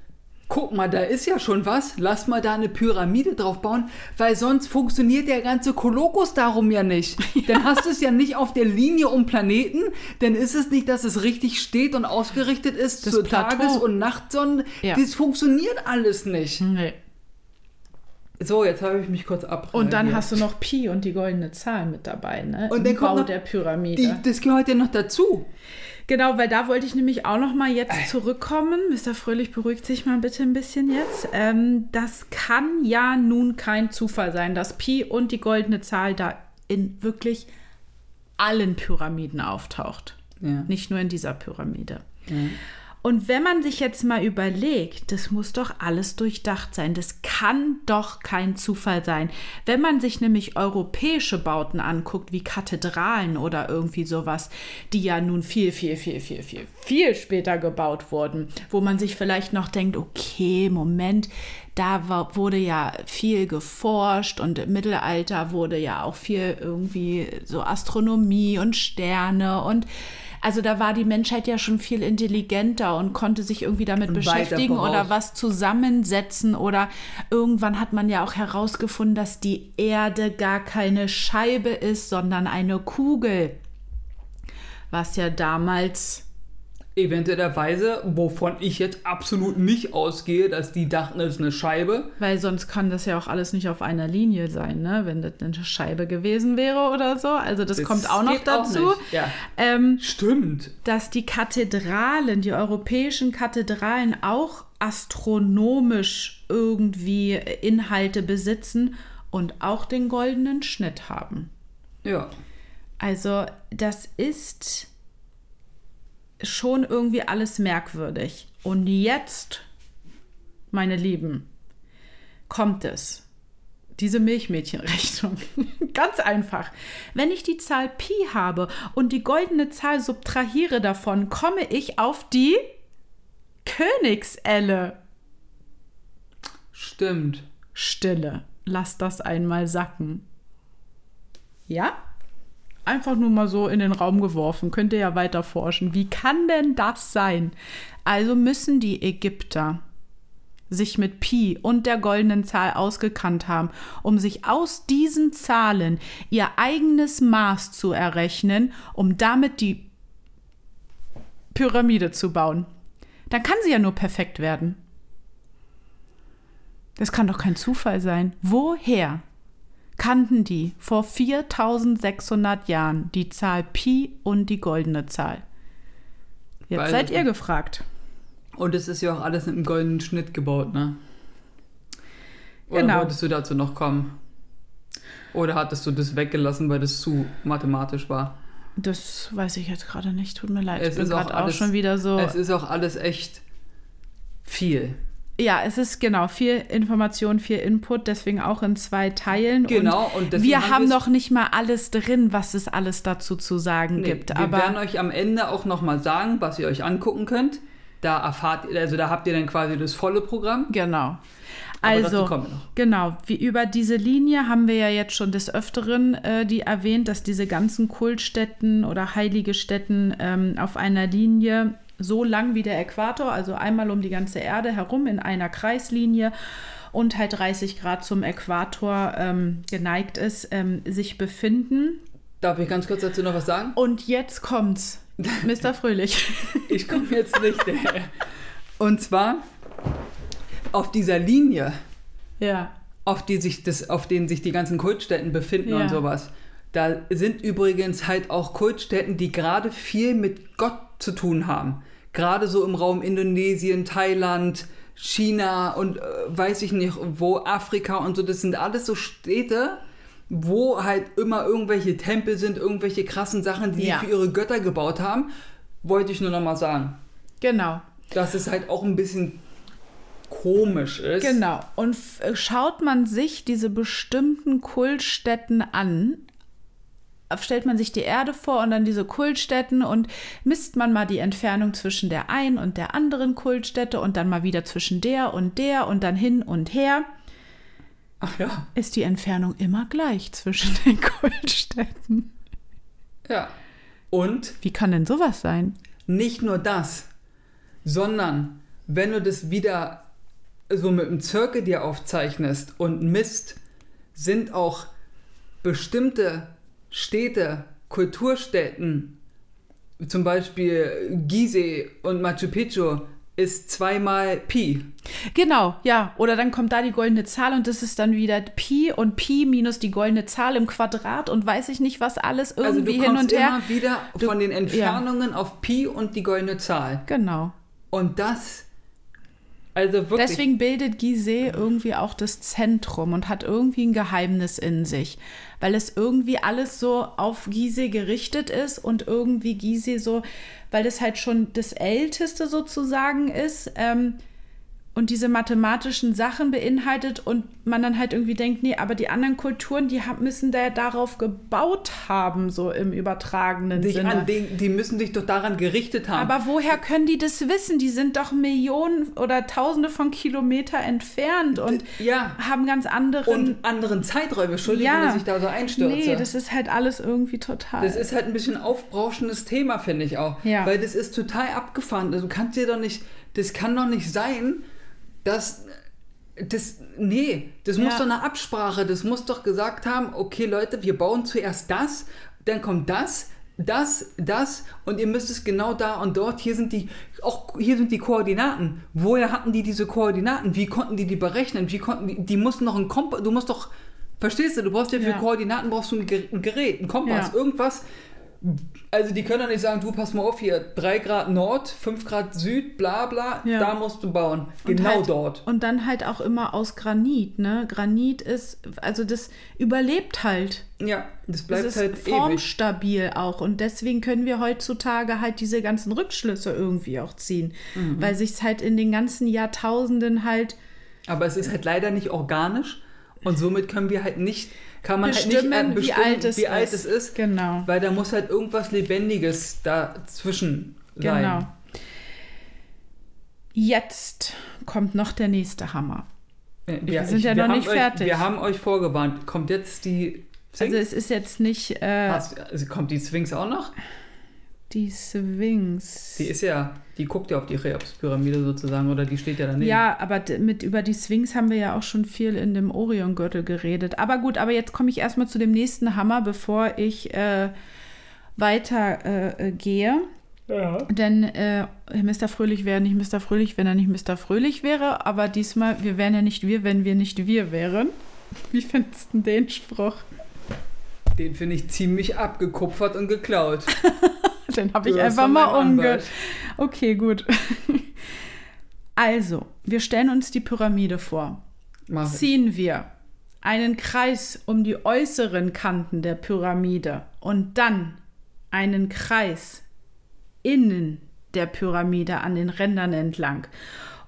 guck mal, da ist ja schon was, lass mal da eine Pyramide drauf bauen, weil sonst funktioniert der ganze Kolokus darum ja nicht. Dann hast du es ja nicht auf der Linie um Planeten, dann ist es nicht, dass es richtig steht und ausgerichtet ist Das zur Plateau. Tages- und Nachtsonne. Ja. Das funktioniert alles nicht. Nee. So, jetzt habe ich mich kurz ab. Und dann hast du noch Pi und die goldene Zahl mit dabei, ne? Und Im dann kommt Bau noch der Pyramide. die, das gehört ja noch dazu. Genau, weil da wollte ich nämlich auch noch mal jetzt zurückkommen. Mr. Fröhlich, beruhigt sich mal bitte ein bisschen jetzt. Ähm, das kann ja nun kein Zufall sein, dass Pi und die goldene Zahl da in wirklich allen Pyramiden auftaucht. Ja. Nicht nur in dieser Pyramide. Und wenn man sich jetzt mal überlegt, das muss doch alles durchdacht sein. Das kann doch kein Zufall sein. Wenn man sich nämlich europäische Bauten anguckt, wie Kathedralen oder irgendwie sowas, die ja nun viel, viel, viel, viel, viel, viel später gebaut wurden, wo man sich vielleicht noch denkt, okay, Moment, da war, wurde ja viel geforscht und im Mittelalter wurde ja auch viel irgendwie so Astronomie und Sterne und also da war die Menschheit ja schon viel intelligenter und konnte sich irgendwie damit beschäftigen oder was zusammensetzen oder irgendwann hat man ja auch herausgefunden, dass die Erde gar keine Scheibe ist, sondern eine Kugel. Was ja damals Eventuellerweise, wovon ich jetzt absolut nicht ausgehe, dass die dachten, es ist eine Scheibe. Weil sonst kann das ja auch alles nicht auf einer Linie sein, ne? Wenn das eine Scheibe gewesen wäre oder so. Also das, Das kommt auch noch auch dazu. nicht, ja. Ähm, Stimmt. dass die Kathedralen, die europäischen Kathedralen auch astronomisch irgendwie Inhalte besitzen und auch den goldenen Schnitt haben. Ja. Also das ist schon irgendwie alles merkwürdig. Und jetzt, meine Lieben, kommt es. Diese Milchmädchenrechnung. Ganz einfach. Wenn ich die Zahl Pi habe und die goldene Zahl subtrahiere davon, komme ich auf die Königselle. Stimmt. Stille. Lass das einmal sacken. Ja? Einfach nur mal so in den Raum geworfen. Könnt ihr ja weiter forschen. Wie kann denn das sein? Also müssen die Ägypter sich mit Pi und der goldenen Zahl ausgekannt haben, um sich aus diesen Zahlen ihr eigenes Maß zu errechnen, um damit die Pyramide zu bauen. Dann kann sie ja nur perfekt werden. Das kann doch kein Zufall sein. Woher kannten die vor 4600 Jahren die Zahl Pi und die goldene Zahl? Jetzt Weil- seid ihr gefragt. Und es ist ja auch alles mit einem goldenen Schnitt gebaut, ne? Oder Genau. wolltest du dazu noch kommen? Oder hattest du das weggelassen, weil das zu mathematisch war? Das weiß ich jetzt gerade nicht, tut mir leid. Es ich bin ist auch gerade auch, alles- schon wieder so. Es ist auch alles echt viel. Ja, es ist genau viel Information, viel Input, deswegen auch in zwei Teilen. Genau, und und wir haben noch nicht mal alles drin, was es alles dazu zu sagen Nee, gibt. wir werden euch am Ende auch nochmal sagen, was ihr euch angucken könnt. Da erfahrt ihr, also da habt ihr dann quasi das volle Programm. genau. Also, genau, wie über diese Linie haben wir ja jetzt schon des Öfteren äh, die erwähnt, dass diese ganzen Kultstätten oder heilige Stätten ähm, auf einer Linie so lang wie der Äquator, also einmal um die ganze Erde herum in einer Kreislinie und halt 30 Grad zum Äquator ähm, geneigt ist, ähm, sich befinden. Darf ich ganz kurz dazu noch was sagen? Und jetzt kommt's. Mr. Fröhlich. Ich komme jetzt nicht. äh. Und zwar auf dieser Linie, ja. auf, die sich das, auf denen sich die ganzen Kultstätten befinden Ja. und sowas. Da sind übrigens halt auch Kultstätten, die gerade viel mit Gott zu tun haben. Gerade so im Raum Indonesien, Thailand, China und äh, weiß ich nicht, wo Afrika und so. Das sind alles so Städte, wo halt immer irgendwelche Tempel sind, irgendwelche krassen Sachen, die Ja. die für ihre Götter gebaut haben. Wollte ich nur noch mal sagen. Genau. Dass es halt auch ein bisschen komisch ist. Genau. Und schaut man sich diese bestimmten Kultstätten an, stellt man sich die Erde vor und dann diese Kultstätten und misst man mal die Entfernung zwischen der einen und der anderen Kultstätte und dann mal wieder zwischen der und der und dann hin und her, Ach ja. ist die Entfernung immer gleich zwischen den Kultstätten. Ja. Und Wie kann denn sowas sein? nicht nur das, sondern wenn du das wieder so mit dem Zirkel dir aufzeichnest und misst, sind auch bestimmte Städte, Kulturstätten, zum Beispiel Gizeh und Machu Picchu, ist zweimal Pi. Genau, ja. Oder dann kommt da die goldene Zahl und das ist dann wieder Pi und Pi minus die goldene Zahl im Quadrat und weiß ich nicht was alles Also irgendwie hin kommst und her. immer wieder Du- von den Entfernungen auf Pi und die goldene Zahl. Genau. Und das, also wirklich. Deswegen bildet Gizeh irgendwie auch das Zentrum und hat irgendwie ein Geheimnis in sich, weil es irgendwie alles so auf Gizeh gerichtet ist und irgendwie Gizeh so, weil es halt schon das Älteste sozusagen ist ähm, und diese mathematischen Sachen beinhaltet und man dann halt irgendwie denkt, nee, aber die anderen Kulturen, die haben, müssen da darauf gebaut haben, so im übertragenen sich Sinne. an den, die müssen sich doch daran gerichtet haben. Aber woher können die das wissen? Die sind doch Millionen oder Tausende von Kilometer entfernt und ja. haben ganz anderen. Und anderen Zeiträume, Entschuldigung, Ja. dass ich da so einstürze. nee, das ist halt alles irgendwie total. Das ist halt ein bisschen aufbrauschendes Thema, finde ich auch. Ja. Weil das ist total abgefahren. Also Du kannst dir doch nicht, das kann doch nicht sein, dass das, nee, das muss Ja. doch eine Absprache, das muss doch gesagt haben, okay Leute, wir bauen zuerst das, dann kommt das, das, das und ihr müsst es genau da und dort, hier sind die, auch hier sind die Koordinaten. Woher hatten die diese Koordinaten? Wie konnten die die berechnen? Wie konnten die, die mussten noch ein Kompass, du musst doch, verstehst du, du brauchst ja für Ja. Koordinaten brauchst du ein Gerät, ein Kompass, Ja. irgendwas. Also die können doch nicht sagen, du pass mal auf hier, 3 Grad Nord, 5 Grad Süd, bla bla, Ja. da musst du bauen. Und Genau halt, dort. Und dann halt auch immer aus Granit, ne? Granit ist, also das überlebt halt. Ja, das Das bleibt ist halt ewig. formstabil auch. Und deswegen können wir heutzutage halt diese ganzen Rückschlüsse irgendwie auch ziehen. Mhm. Weil sich halt in den ganzen Jahrtausenden halt Aber es ist halt leider nicht organisch und somit können wir halt nicht, kann man bestimmen, halt nicht äh, bestimmen, wie alt es wie ist. alt es ist. Genau. Weil da muss halt irgendwas Lebendiges dazwischen sein. Genau. Jetzt kommt noch der nächste Hammer. Äh, Wir sind ja noch haben nicht euch, fertig. Wir haben euch vorgewarnt. Kommt jetzt die Sphinx? Also es ist jetzt nicht äh, also kommt die Sphinx auch noch? die Sphinx. Die ist ja, die guckt ja auf die Cheops-Pyramide sozusagen oder die steht ja daneben. Ja, aber mit über die Sphinx haben wir ja auch schon viel in dem Orion-Gürtel geredet. Aber gut, aber jetzt komme ich erstmal zu dem nächsten Hammer, bevor ich äh, weiter äh, äh, gehe. Ja. Denn äh, Mr. Fröhlich wäre nicht Mr. Fröhlich, wenn er nicht Mr. Fröhlich wäre. Aber diesmal, wir wären ja nicht wir, wenn wir nicht wir wären. Wie findest du den Spruch? Den finde ich ziemlich abgekupfert und geklaut. Den habe ich einfach mal umge... Anwalt. Okay, gut. Also, wir stellen uns die Pyramide vor. Mach ich. Ziehen wir einen Kreis um die äußeren Kanten der Pyramide und dann einen Kreis innen der Pyramide an den Rändern entlang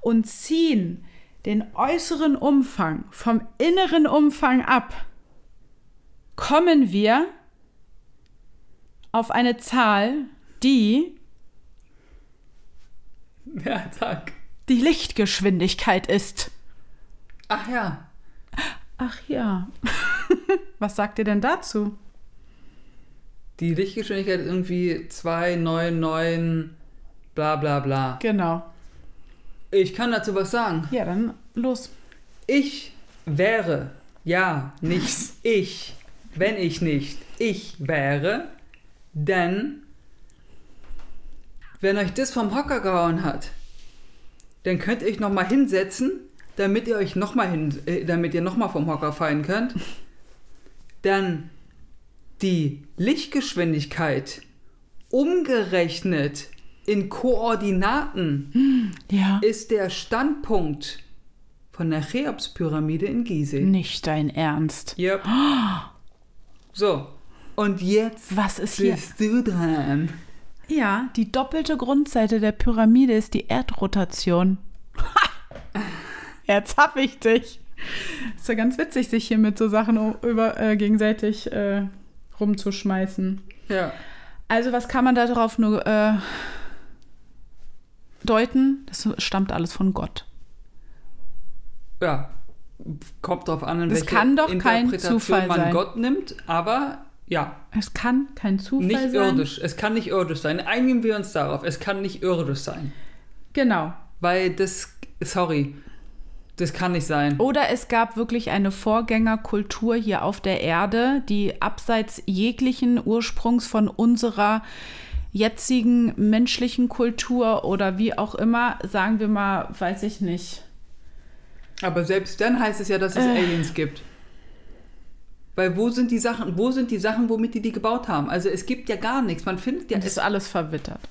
und ziehen den äußeren Umfang vom inneren Umfang ab, kommen wir auf eine Zahl, die Ja, sag. die Lichtgeschwindigkeit ist. Ach ja. Ach ja. Was sagt ihr denn dazu? Die Lichtgeschwindigkeit ist irgendwie 299 bla bla bla. Genau. Ich kann dazu was sagen. Ja, dann los. Ich wäre, ja, nicht ich, wenn ich nicht ich wäre, denn wenn euch das vom Hocker gehauen hat, dann könnt ihr euch nochmal hinsetzen, damit ihr euch nochmal hin, äh, damit ihr nochmal vom Hocker fallen könnt. Dann die Lichtgeschwindigkeit umgerechnet in Koordinaten Ja. ist der Standpunkt von der Cheops-Pyramide in Gizeh. Nicht dein Ernst. Yep. So, und jetzt Was ist hier? bist du dran. Ja, die doppelte Grundseite der Pyramide ist die Erdrotation. Jetzt hab ich dich. Ist ja ganz witzig, sich hier mit so Sachen über, äh, gegenseitig äh, rumzuschmeißen. Ja. Also, was kann man darauf nur äh, deuten? Das stammt alles von Gott. Ja. Kommt drauf an, in Das welche kann doch kein Interpretation Zufall man sein. Gott nimmt, aber ja, Es kann kein Zufall nicht sein. irdisch. Es kann nicht irdisch sein. Einigen wir uns darauf. Es kann nicht irdisch sein. Genau. Weil das, sorry, das kann nicht sein. Oder es gab wirklich eine Vorgängerkultur hier auf der Erde, die abseits jeglichen Ursprungs von unserer jetzigen menschlichen Kultur oder wie auch immer, sagen wir mal, weiß ich nicht. Aber selbst dann heißt es ja, dass es Äh. Aliens gibt. Weil wo sind die Sachen, wo sind die Sachen, womit die die gebaut haben? Also es gibt ja gar nichts. Man findet ja Das es ist alles verwittert.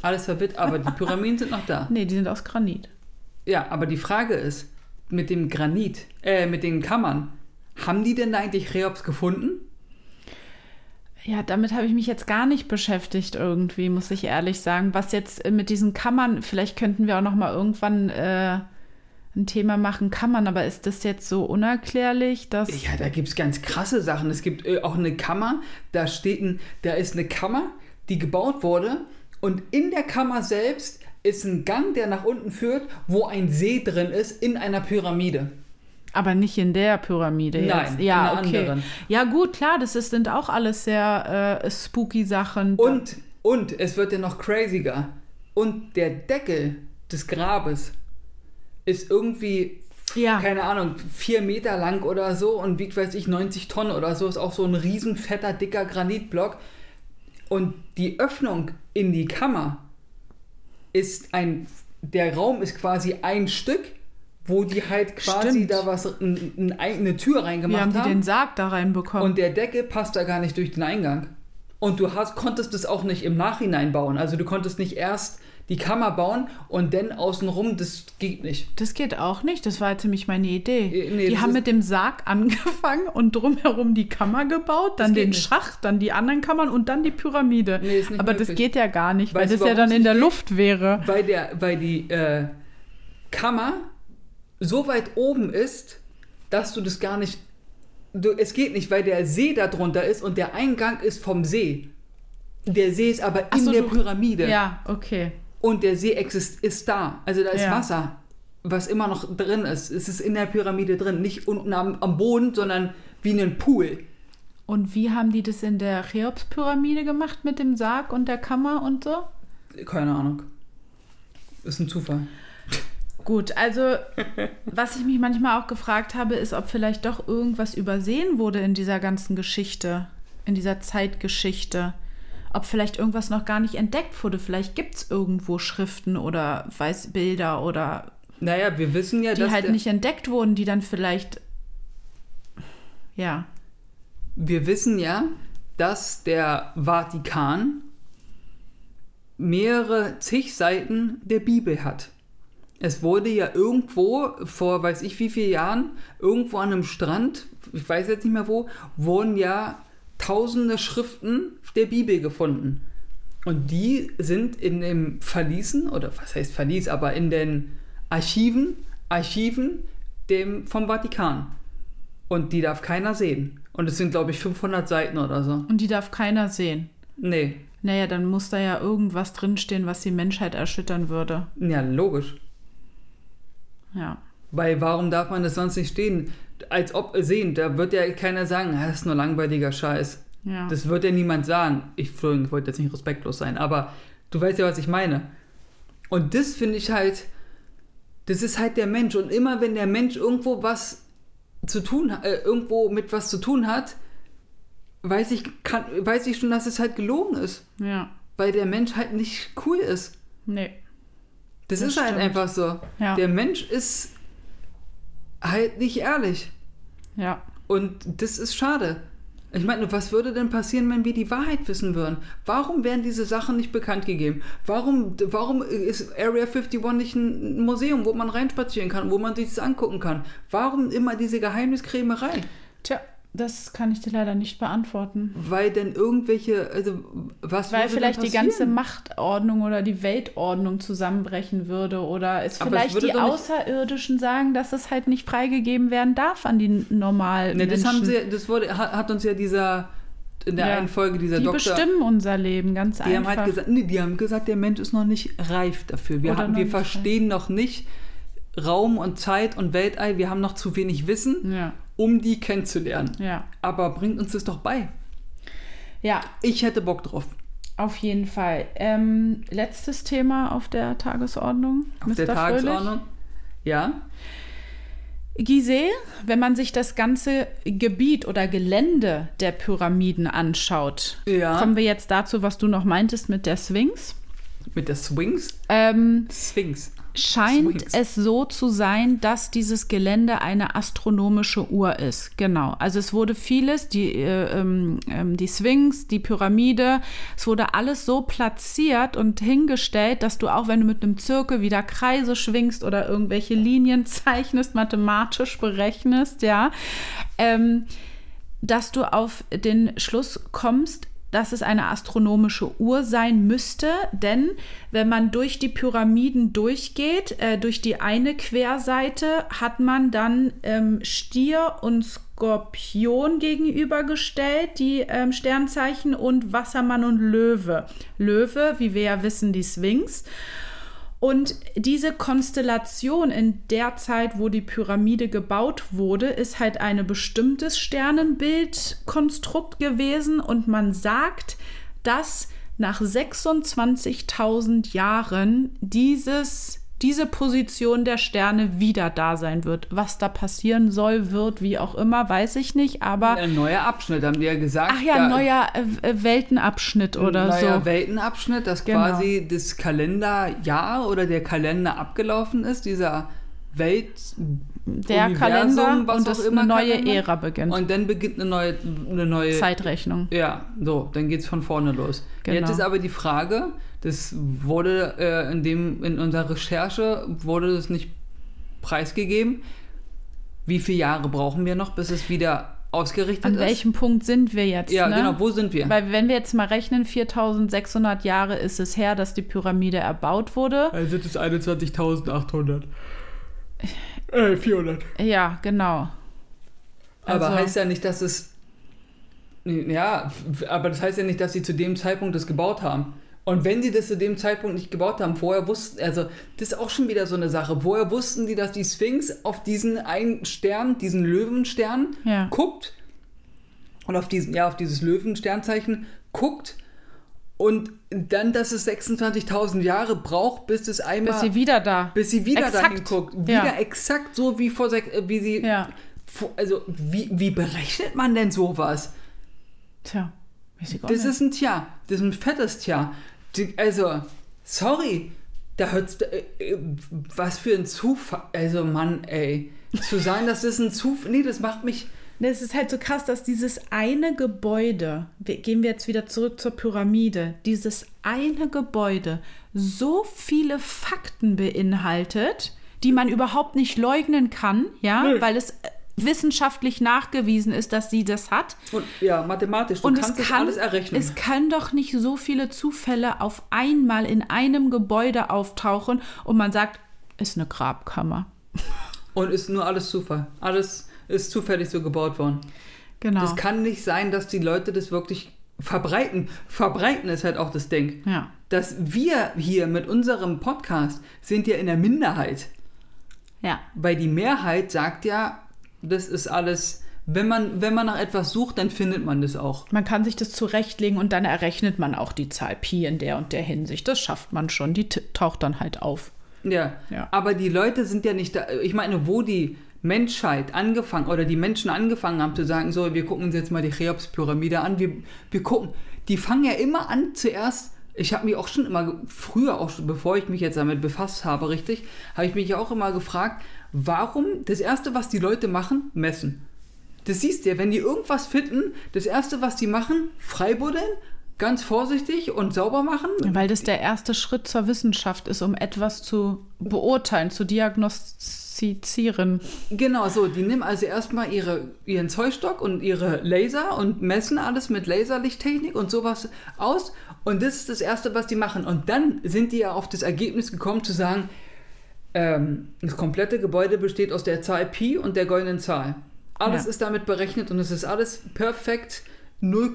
alles verwirrt, aber die Pyramiden sind noch da. Nee, die sind aus Granit. Ja, aber die Frage ist, mit dem Granit, äh, mit den Kammern, haben die denn da eigentlich Cheops gefunden? Ja, damit habe ich mich jetzt gar nicht beschäftigt irgendwie, muss ich ehrlich sagen. Was jetzt äh, mit diesen Kammern, vielleicht könnten wir auch noch mal irgendwann äh, ein Thema machen, Kammern, aber ist das jetzt so unerklärlich, dass... Ja, da gibt es ganz krasse Sachen. Es gibt äh, auch eine Kammer, da steht ein, da ist eine Kammer, die gebaut wurde und in der Kammer selbst ist ein Gang, der nach unten führt, wo ein See drin ist in einer Pyramide. Aber nicht in der Pyramide Nein, jetzt. in Ja, einer okay. anderen. Ja, gut, klar, das ist, sind auch alles sehr äh, spooky Sachen. Und, und es wird ja noch craziger. Und der Deckel des Grabes ist irgendwie, Ja. keine Ahnung, vier Meter lang oder so und wiegt, weiß ich, 90 Tonnen oder so. Ist auch so ein riesen fetter, dicker Granitblock. Und die Öffnung in die Kammer ist ein, der Raum ist quasi ein Stück, wo die halt quasi Stimmt. da was, n- eine Tür reingemacht haben die haben. den Sarg da reinbekommen? Und der Deckel passt da gar nicht durch den Eingang. Und du hast, konntest es auch nicht im Nachhinein bauen. Also du konntest nicht erst die Kammer bauen und dann außenrum, das geht nicht. das geht auch nicht. Das war jetzt nämlich meine Idee. Äh, nee, die das haben mit dem Sarg angefangen und drumherum die Kammer gebaut, dann geht den nicht. Schacht, dann die anderen Kammern und dann die Pyramide. Nee, ist nicht Aber das möglich. geht ja gar nicht, weil du, das ja dann in der nicht Luft wäre. Weil, der, weil die äh, Kammer so weit oben ist, dass du das gar nicht. Du, es geht nicht, weil der See da drunter ist und der Eingang ist vom See. Der See ist aber Ach in so, der du- Pyramide. Ja, okay. Und der See exist ist da. Also da ist Ja. Wasser, was immer noch drin ist. Es ist in der Pyramide drin. Nicht unten am, am Boden, sondern wie ein Pool. Und wie haben die das in der Cheops-Pyramide gemacht mit dem Sarg und der Kammer und so? Keine Ahnung. Ist ein Zufall. Gut, also was ich mich manchmal auch gefragt habe, ist, ob vielleicht doch irgendwas übersehen wurde in dieser ganzen Geschichte, in dieser Zeitgeschichte. Ob vielleicht irgendwas noch gar nicht entdeckt wurde. Vielleicht gibt es irgendwo Schriften oder weiß Bilder oder Naja, wir wissen ja, die halt nicht entdeckt wurden, die dann vielleicht ja, wir wissen ja, dass der Vatikan mehrere zig Seiten der Bibel hat. Es wurde ja irgendwo vor weiß ich wie vielen Jahren irgendwo an einem Strand, ich weiß jetzt nicht mehr wo, wurden ja tausende Schriften der Bibel gefunden. Und die sind in dem Verließen, oder was heißt Verlies, aber in den Archiven, Archiven dem, vom Vatikan. Und die darf keiner sehen. Und es sind, glaube ich, 500 Seiten oder so. Und die darf keiner sehen. Nee. Naja, dann muss da ja irgendwas drinstehen, was die Menschheit erschüttern würde. Ja, logisch. Ja. Weil warum darf man das sonst nicht stehen? Als ob sehen, da wird ja keiner sagen, "Ah, das ist nur langweiliger Scheiß. Ja. Das wird ja niemand sagen. Ich, ich wollte jetzt nicht respektlos sein, aber du weißt ja, was ich meine. Und das finde ich halt, das ist halt der Mensch. Und immer wenn der Mensch irgendwo was zu tun, äh, irgendwo mit was zu tun hat, weiß ich, kann, weiß ich schon, dass es halt gelogen ist. ja. Weil der Mensch halt nicht cool ist. Nee. Das, Das ist halt stimmt. einfach so. Ja. Der Mensch ist halt nicht ehrlich. Ja. Und das ist schade. Ich meine, was würde denn passieren, wenn wir die Wahrheit wissen würden? Warum werden diese Sachen nicht bekannt gegeben? Warum, warum ist Area 51 nicht ein Museum, wo man reinspazieren kann, wo man sich das angucken kann? Warum immer diese Geheimniskrämerei? Tja, das kann ich dir leider nicht beantworten. Weil denn irgendwelche, also was Weil vielleicht die ganze? Machtordnung oder die Weltordnung zusammenbrechen würde oder es Aber es vielleicht würde die Außerirdischen sagen, dass es halt nicht freigegeben werden darf an die normalen Ne, das Menschen. haben sie, das wurde, hat, uns ja dieser, in der Ja. einen Folge dieser die Doktor, bestimmen unser Leben, ganz die einfach. haben halt gesagt, nee, die haben gesagt, der Mensch ist noch nicht reif dafür. Wir, haben, wir verstehen noch nicht Raum und Zeit und Weltall, wir haben noch zu wenig Wissen, ja, um die kennenzulernen. ja. Aber bringt uns das doch bei. Ja, Ich hätte Bock drauf. auf jeden Fall. Ähm, letztes Thema auf der Tagesordnung. Auf der Tagesordnung. Ja. Gizeh, wenn man sich das ganze Gebiet oder Gelände der Pyramiden anschaut, Ja. kommen wir jetzt dazu, was du noch meintest mit der Sphinx. Mit der Swings. Ähm, Sphinx. Scheint Sphinx. es so zu sein, dass dieses Gelände eine astronomische Uhr ist. Genau. Also es wurde vieles, die, äh, ähm, ähm, die Sphinx, die Pyramide, es wurde alles so platziert und hingestellt, dass du auch, wenn du mit einem Zirkel wieder Kreise schwingst oder irgendwelche Linien zeichnest, mathematisch berechnest, ja, ähm, dass du auf den Schluss kommst, dass es eine astronomische Uhr sein müsste, denn wenn man durch die Pyramiden durchgeht, äh, durch die eine Querseite, hat man dann ähm, Stier und Skorpion gegenübergestellt, die ähm, Sternzeichen und Wassermann und Löwe. Löwe, wie wir ja wissen, die Sphinx. Und diese Konstellation in der Zeit, wo die Pyramide gebaut wurde, ist halt ein bestimmtes Sternenbildkonstrukt gewesen. Und man sagt, dass nach 26.000 Jahren dieses, diese Position der Sterne wieder da sein wird. Was da passieren soll, wird, wie auch immer, weiß ich nicht. Aber, Ein neuer Abschnitt, haben die ja gesagt. ach ja, da- neuer äh, äh, Weltenabschnitt oder neuer so. Weltenabschnitt, dass Genau. quasi das Kalenderjahr oder der Kalender abgelaufen ist, dieser Welt Der Universum, Kalender was und auch das immer eine neue Kalender. Ära beginnt. Und dann beginnt eine neue, eine neue Zeitrechnung. Ja, so, dann geht's von vorne los. Genau. Jetzt ist aber die Frage, das wurde äh, in dem in unserer Recherche wurde es nicht preisgegeben. Wie viele Jahre brauchen wir noch, bis es wieder ausgerichtet An ist? welchem Punkt sind wir jetzt? ja, ne? genau, wo sind wir? Weil wenn wir jetzt mal rechnen, 4600 Jahre ist es her, dass die Pyramide erbaut wurde. Also sind es 21.800. Äh, 400. Ja, genau. Aber Also- heißt ja nicht, dass es. Ja, aber das heißt ja nicht, dass sie zu dem Zeitpunkt das gebaut haben. Und wenn sie das zu dem Zeitpunkt nicht gebaut haben, vorher wussten, also das ist auch schon wieder so eine Sache. Woher wussten die, dass die Sphinx auf diesen einen Stern, diesen Löwenstern, Ja. guckt und auf diesen, ja, auf dieses Löwensternzeichen guckt und dann, dass es 26.000 Jahre braucht, bis es einmal, Bis sie wieder da. bis sie wieder Exakt. dahin guckt. Wieder Ja. exakt so wie vor äh, wie sie Ja. Also, wie, wie berechnet man denn sowas? Tja, weiß ich auch Das nicht. ist ein Tja. Das ist ein fettes Tja. Also, sorry. Da hört's, äh, äh, was für ein Zufall. Also, Mann, ey. Zu sagen, dass das ein Zufall. Nee, das macht mich. Es ist halt so krass, dass dieses eine Gebäude, wir, gehen wir jetzt wieder zurück zur Pyramide, dieses eine Gebäude so viele Fakten beinhaltet, die man überhaupt nicht leugnen kann, ja, Nö. weil es äh, wissenschaftlich nachgewiesen ist, dass sie das hat. Und ja, mathematisch, du Und kannst es das kann, alles errechnen. es kann doch nicht so viele Zufälle auf einmal in einem Gebäude auftauchen und man sagt, ist eine Grabkammer. Und ist nur alles Zufall. Alles ist zufällig so gebaut worden. Genau. Das kann nicht sein, dass die Leute das wirklich verbreiten. Verbreiten ist halt auch das Ding. ja. Dass wir hier mit unserem Podcast sind ja in der Minderheit. Ja. Weil die Mehrheit sagt ja, das ist alles, wenn man, wenn man nach etwas sucht, dann findet man das auch. Man kann sich das zurechtlegen und dann errechnet man auch die Zahl Pi in der und der Hinsicht. Das schafft man schon. Die taucht dann halt auf. Ja. Ja. Aber die Leute sind ja nicht da. Ich meine, wo die Menschheit angefangen oder die Menschen angefangen haben zu sagen, so, wir gucken uns jetzt mal die Cheops-Pyramide an, wir, wir gucken, die fangen ja immer an zuerst. Ich habe mich auch schon immer, früher auch schon, bevor ich mich jetzt damit befasst habe, richtig, habe ich mich ja auch immer gefragt, warum das Erste, was die Leute machen, messen. Das siehst du ja, wenn die irgendwas finden, das Erste, was die machen, freibuddeln, ganz vorsichtig und sauber machen. Weil das der erste Schritt zur Wissenschaft ist, um etwas zu beurteilen, zu diagnostizieren. Genau, so, die nehmen also erstmal ihre, ihren Zollstock und ihre Laser und messen alles mit Laserlichttechnik und sowas aus. Und das ist das Erste, was die machen. Und dann sind die ja auf das Ergebnis gekommen zu sagen, ähm, das komplette Gebäude besteht aus der Zahl Pi und der goldenen Zahl. Alles Ja. ist damit berechnet und es ist alles perfekt 0,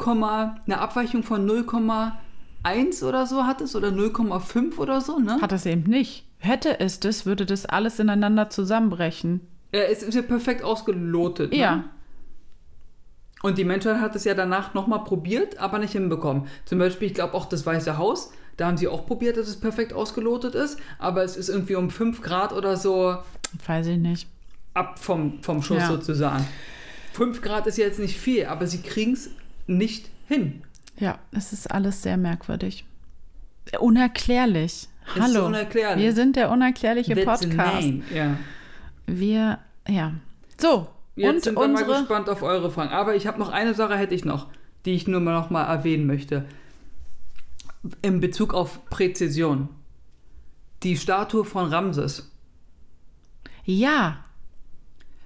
eine Abweichung von 0,1 oder so hat es oder 0,5 oder so, ne? Hat es eben nicht. Hätte es das, würde das alles ineinander zusammenbrechen. Ja, es ist ja perfekt ausgelotet. Ne? Ja. Und die Menschheit hat es ja danach nochmal probiert, aber nicht hinbekommen. Zum Beispiel, ich glaube auch das Weiße Haus, da haben sie auch probiert, dass es perfekt ausgelotet ist, aber es ist irgendwie um 5 Grad oder so Weiß ich nicht. ab vom, vom Schuss Ja. sozusagen. 5 Grad ist jetzt nicht viel, aber sie kriegen es nicht hin. Ja, es ist alles sehr merkwürdig. Unerklärlich. Hallo. unerklärlich. Wir sind der unerklärliche That's Podcast. Ja. Wir, ja. So, Jetzt und sind wir mal unsere. gespannt auf eure Fragen. Aber ich habe noch eine Sache, hätte ich noch, die ich nur mal noch mal erwähnen möchte. In Bezug auf Präzision. Die Statue von Ramses. Ja,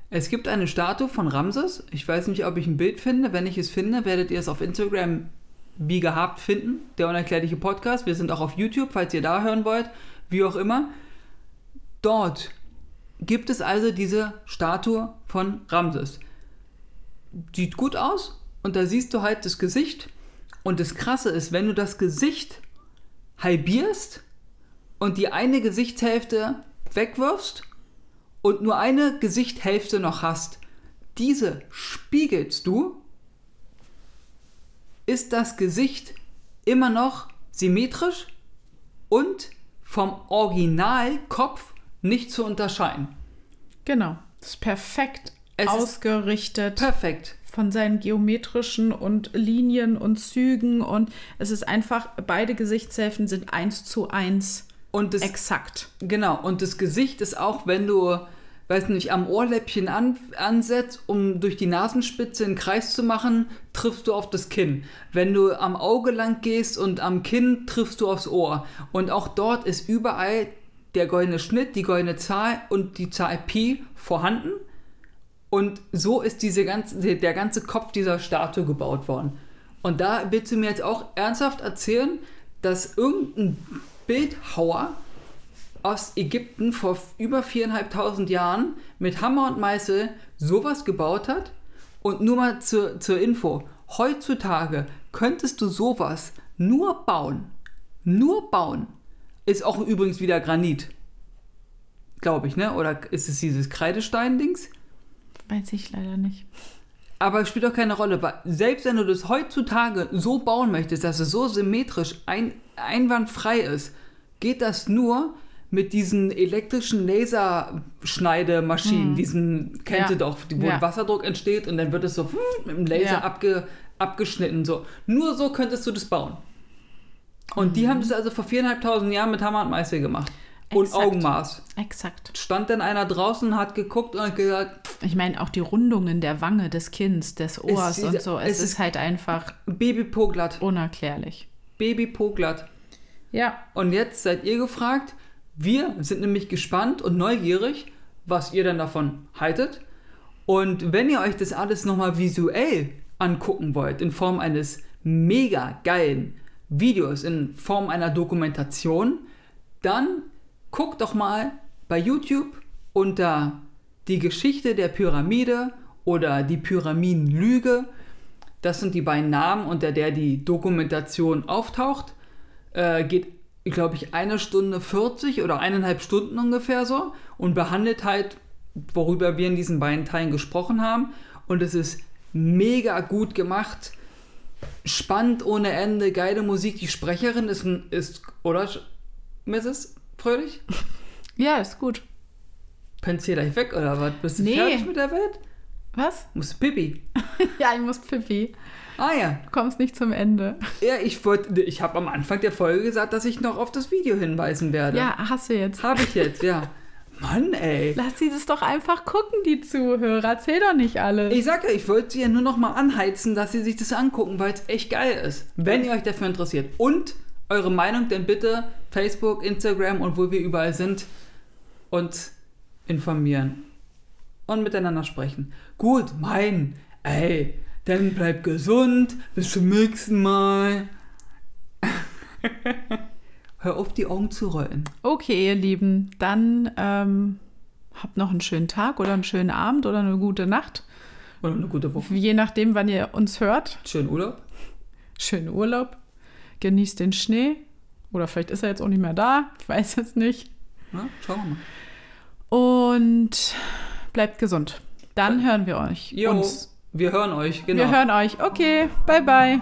Es gibt eine Statue von Ramses. Ich weiß nicht, ob ich ein Bild finde. Wenn ich es finde, werdet ihr es auf Instagram wie gehabt finden. Der unerklärliche Podcast. Wir sind auch auf YouTube, falls ihr da hören wollt. Wie auch immer. Dort gibt es also diese Statue von Ramses. Sieht gut aus und da siehst du halt das Gesicht. Und das Krasse ist, wenn du das Gesicht halbierst und die eine Gesichtshälfte wegwirfst und nur eine Gesichthälfte noch hast, diese spiegelst du, ist das Gesicht immer noch symmetrisch und vom Originalkopf nicht zu unterscheiden. genau. Das ist perfekt Es ausgerichtet Perfekt. von seinen geometrischen und Linien und Zügen und es ist einfach, beide Gesichtshälften sind eins zu eins Und das, exakt. genau, und das Gesicht ist auch, wenn du, weiß nicht, am Ohrläppchen an, ansetzt, um durch die Nasenspitze einen Kreis zu machen, triffst du auf das Kinn. Wenn du am Auge lang gehst und am Kinn triffst du aufs Ohr. Und auch dort ist überall der goldene Schnitt, die goldene Zahl und die Zahl Pi vorhanden. Und so ist diese ganze, der der ganze Kopf dieser Statue gebaut worden. Und da willst du mir jetzt auch ernsthaft erzählen, dass irgendein Bildhauer aus Ägypten vor über viereinhalbtausend Jahren mit Hammer und Meißel sowas gebaut hat? Und nur mal zur, zur Info, heutzutage könntest du sowas nur bauen, nur bauen, ist auch übrigens wieder Granit, glaube ich, ne? Oder ist es dieses Kreidestein-Dings? Weiß ich leider nicht. Aber es spielt doch keine Rolle, weil selbst wenn du das heutzutage so bauen möchtest, dass es so symmetrisch ein, einwandfrei ist, geht das nur mit diesen elektrischen Laserschneidemaschinen, diesen, kennt Ja. ihr doch, wo Ja. Wasserdruck entsteht und dann wird es so mit dem Laser Ja. abge, abgeschnitten. So. Nur so könntest du das bauen. Und die haben das also vor viereinhalbtausend Jahren mit Hammer und Meißel gemacht. Und Exakt. Augenmaß. Exakt. Stand dann einer draußen, hat geguckt und hat gesagt, Ich meine, auch die Rundungen der Wange, des Kinns, des Ohrs und so. Es, es ist ist- halt einfach Babypo glatt. unerklärlich. Babypo glatt. Ja. Und jetzt seid ihr gefragt. Wir sind nämlich gespannt und neugierig, was ihr denn davon haltet. Und wenn ihr euch das alles nochmal visuell angucken wollt, in Form eines mega geilen Videos, in Form einer Dokumentation, dann guckt doch mal bei YouTube unter die Geschichte der Pyramide oder die Pyramidenlüge. Das sind die beiden Namen, unter der die Dokumentation auftaucht. Äh, geht, glaube ich, eine Stunde 40 oder eineinhalb Stunden ungefähr so und behandelt halt worüber wir in diesen beiden Teilen gesprochen haben. Und es ist mega gut gemacht, spannend ohne Ende, geile Musik. Die Sprecherin ist, ist oder Mrs. Fröhlich? Ja, ist gut. Pennst hier gleich weg oder was? Bist du Nee. fertig mit der Welt? Was? Musst du Pipi? ja, ich muss Pippi. Ah ja. Du kommst nicht zum Ende. Ja, ich wollte, ich habe am Anfang der Folge gesagt, dass ich noch auf das Video hinweisen werde. Ja, hast du jetzt. Habe ich jetzt, ja. Mann, ey. Lass sie das doch einfach gucken, die Zuhörer. Erzähl doch nicht alles. Ich sag ja, ich wollte sie ja nur noch mal anheizen, dass sie sich das angucken, weil es echt geil ist. Wenn ihr euch dafür interessiert. Und eure Meinung dann bitte Facebook, Instagram und wo wir überall sind uns informieren. Und miteinander sprechen. Gut, mein, ey, dann bleibt gesund. Bis zum nächsten Mal. Hör auf, die Augen zu rollen. Okay, ihr Lieben, dann ähm, habt noch einen schönen Tag oder einen schönen Abend oder eine gute Nacht. Oder eine gute Woche. Je nachdem, wann ihr uns hört. Schönen Urlaub. Schönen Urlaub. Genießt den Schnee. Oder vielleicht ist er jetzt auch nicht mehr da. Ich weiß es nicht. Na, schauen wir mal. Und bleibt gesund. Dann hören wir euch. Jo, Uns. Wir hören euch, genau. Wir hören euch. Okay, bye bye.